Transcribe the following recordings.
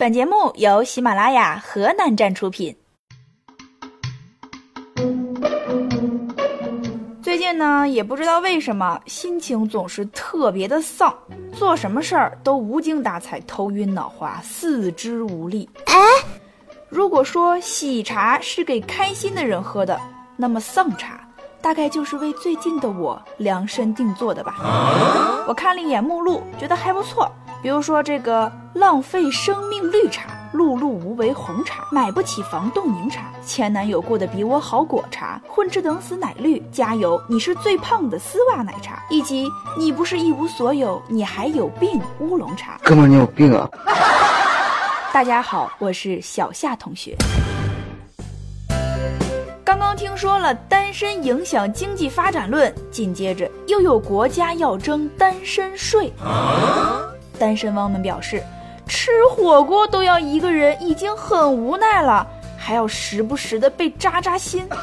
本节目由喜马拉雅河南站出品。最近呢，也不知道为什么，心情总是特别的丧，做什么事儿都无精打采、头晕脑花、四肢无力。哎，如果说喜茶是给开心的人喝的，那么丧茶大概就是为最近的我量身定做的吧。我看了一眼目录，觉得还不错。比如说这个浪费生命绿茶、碌碌无为红茶、买不起房冻柠茶、前男友过得比我好果茶、混吃等死奶绿、加油你是最胖的丝袜奶茶，以及你不是一无所有，你还有病乌龙茶。哥们，你有病啊！大家好，我是小夏同学。刚刚听说了单身影响经济发展论，紧接着又有国家要征单身税。单身汪们表示，吃火锅都要一个人，已经很无奈了，还要时不时的被扎扎心。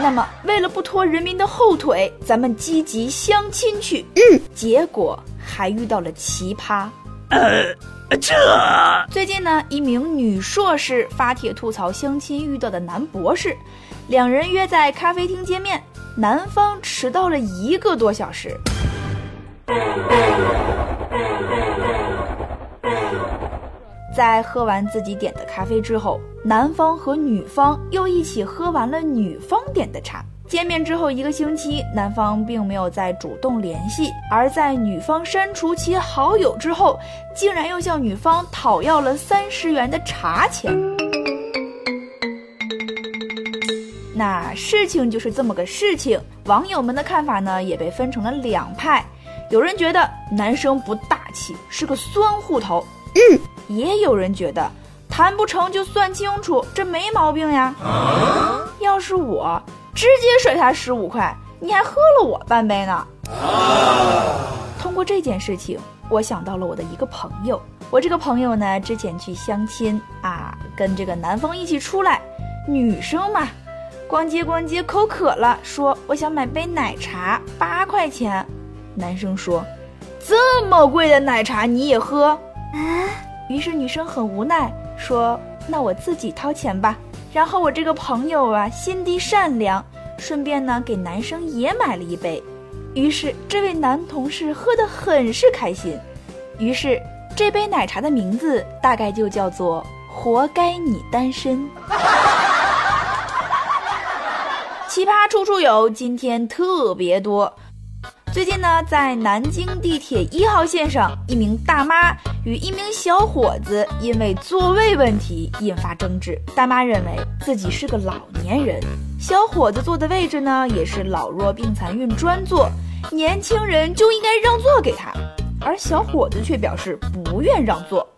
那么，为了不拖人民的后腿，咱们积极相亲去。嗯，结果还遇到了奇葩。呃，这最近呢，一名女硕士发帖吐槽相亲遇到的男博士，两人约在咖啡厅见面，男方迟到了一个多小时。在喝完自己点的咖啡之后，男方和女方又一起喝完了女方点的茶。见面之后一个星期，男方并没有再主动联系，而在女方删除其好友之后，竟然又向女方讨要了三十元的茶钱。那事情就是这么个事情，网友们的看法呢也被分成了两派。有人觉得男生不大气，是个酸户头。嗯，也有人觉得谈不成就算清楚，这没毛病呀。要是我，直接甩他十五块，你还喝了我半杯呢。通过这件事情，我想到了我的一个朋友。我这个朋友呢，之前去相亲啊，跟这个男方一起出来，女生嘛，逛街逛街口渴了，说我想买杯奶茶，八块钱。男生说：“这么贵的奶茶你也喝？”啊！于是女生很无奈说：“那我自己掏钱吧。”然后我这个朋友啊，心地善良，顺便呢给男生也买了一杯。于是这位男同事喝得很是开心。于是这杯奶茶的名字大概就叫做“活该你单身”。奇葩处处有，今天特别多。最近呢，在南京地铁一号线上，一名大妈与一名小伙子因为座位问题引发争执。大妈认为自己是个老年人，小伙子坐的位置呢也是老弱病残孕专座，年轻人就应该让座给他，而小伙子却表示不愿让座。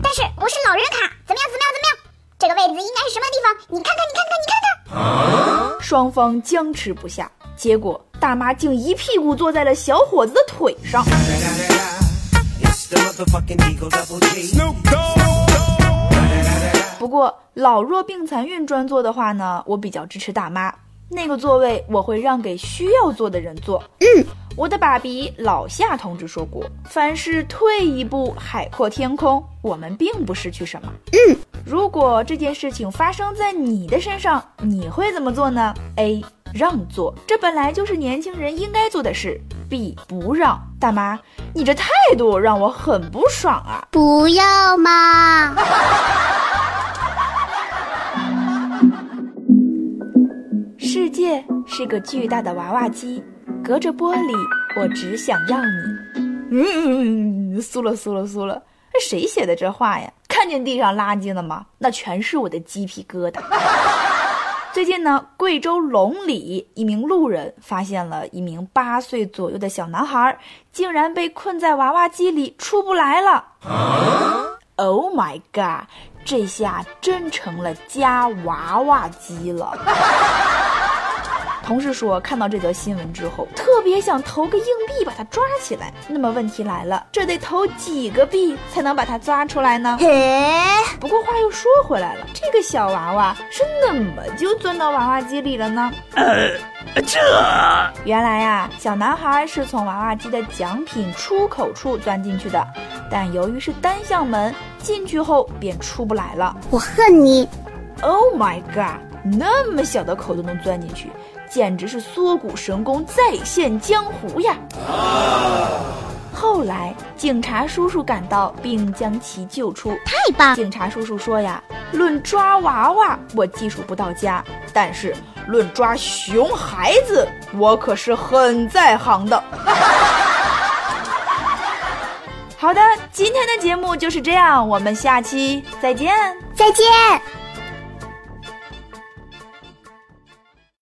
但是我是老人卡，怎么样？怎么样？怎么样？这个位置应该是什么地方？你看看，你看看，你看看。双方僵持不下。结果，大妈竟一屁股坐在了小伙子的腿上。不过，老弱病残孕专座的话呢，我比较支持大妈。那个座位我会让给需要坐的人坐。嗯，我的爸比老夏同志说过：“凡事退一步，海阔天空。”我们并不失去什么。嗯，如果这件事情发生在你的身上，你会怎么做呢？A。让座，这本来就是年轻人应该做的事。B 不让，大妈，你这态度让我很不爽啊！不要嘛！世界是个巨大的娃娃机，隔着玻璃，我只想要你。嗯，酥了酥了酥了，谁写的这话呀？看见地上垃圾了吗？那全是我的鸡皮疙瘩。最近呢，贵州龙里一名路人发现了一名八岁左右的小男孩，竟然被困在娃娃机里出不来了。Oh my god！这下真成了夹娃娃机了。同事说，看到这则新闻之后，特别想投个硬币把它抓起来。那么问题来了，这得投几个币才能把它抓出来呢？不过话又说回来了，这个小娃娃是怎么就钻到娃娃机里了呢？呃这原来呀，小男孩是从娃娃机的奖品出口处钻进去的，但由于是单向门，进去后便出不来了。我恨你！Oh my god！那么小的口都能钻进去，简直是缩骨神功再现江湖呀！后来警察叔叔赶到，并将其救出。太棒！警察叔叔说呀，论抓娃娃，我技术不到家，但是论抓熊孩子，我可是很在行的。好的，今天的节目就是这样，我们下期再见，再见。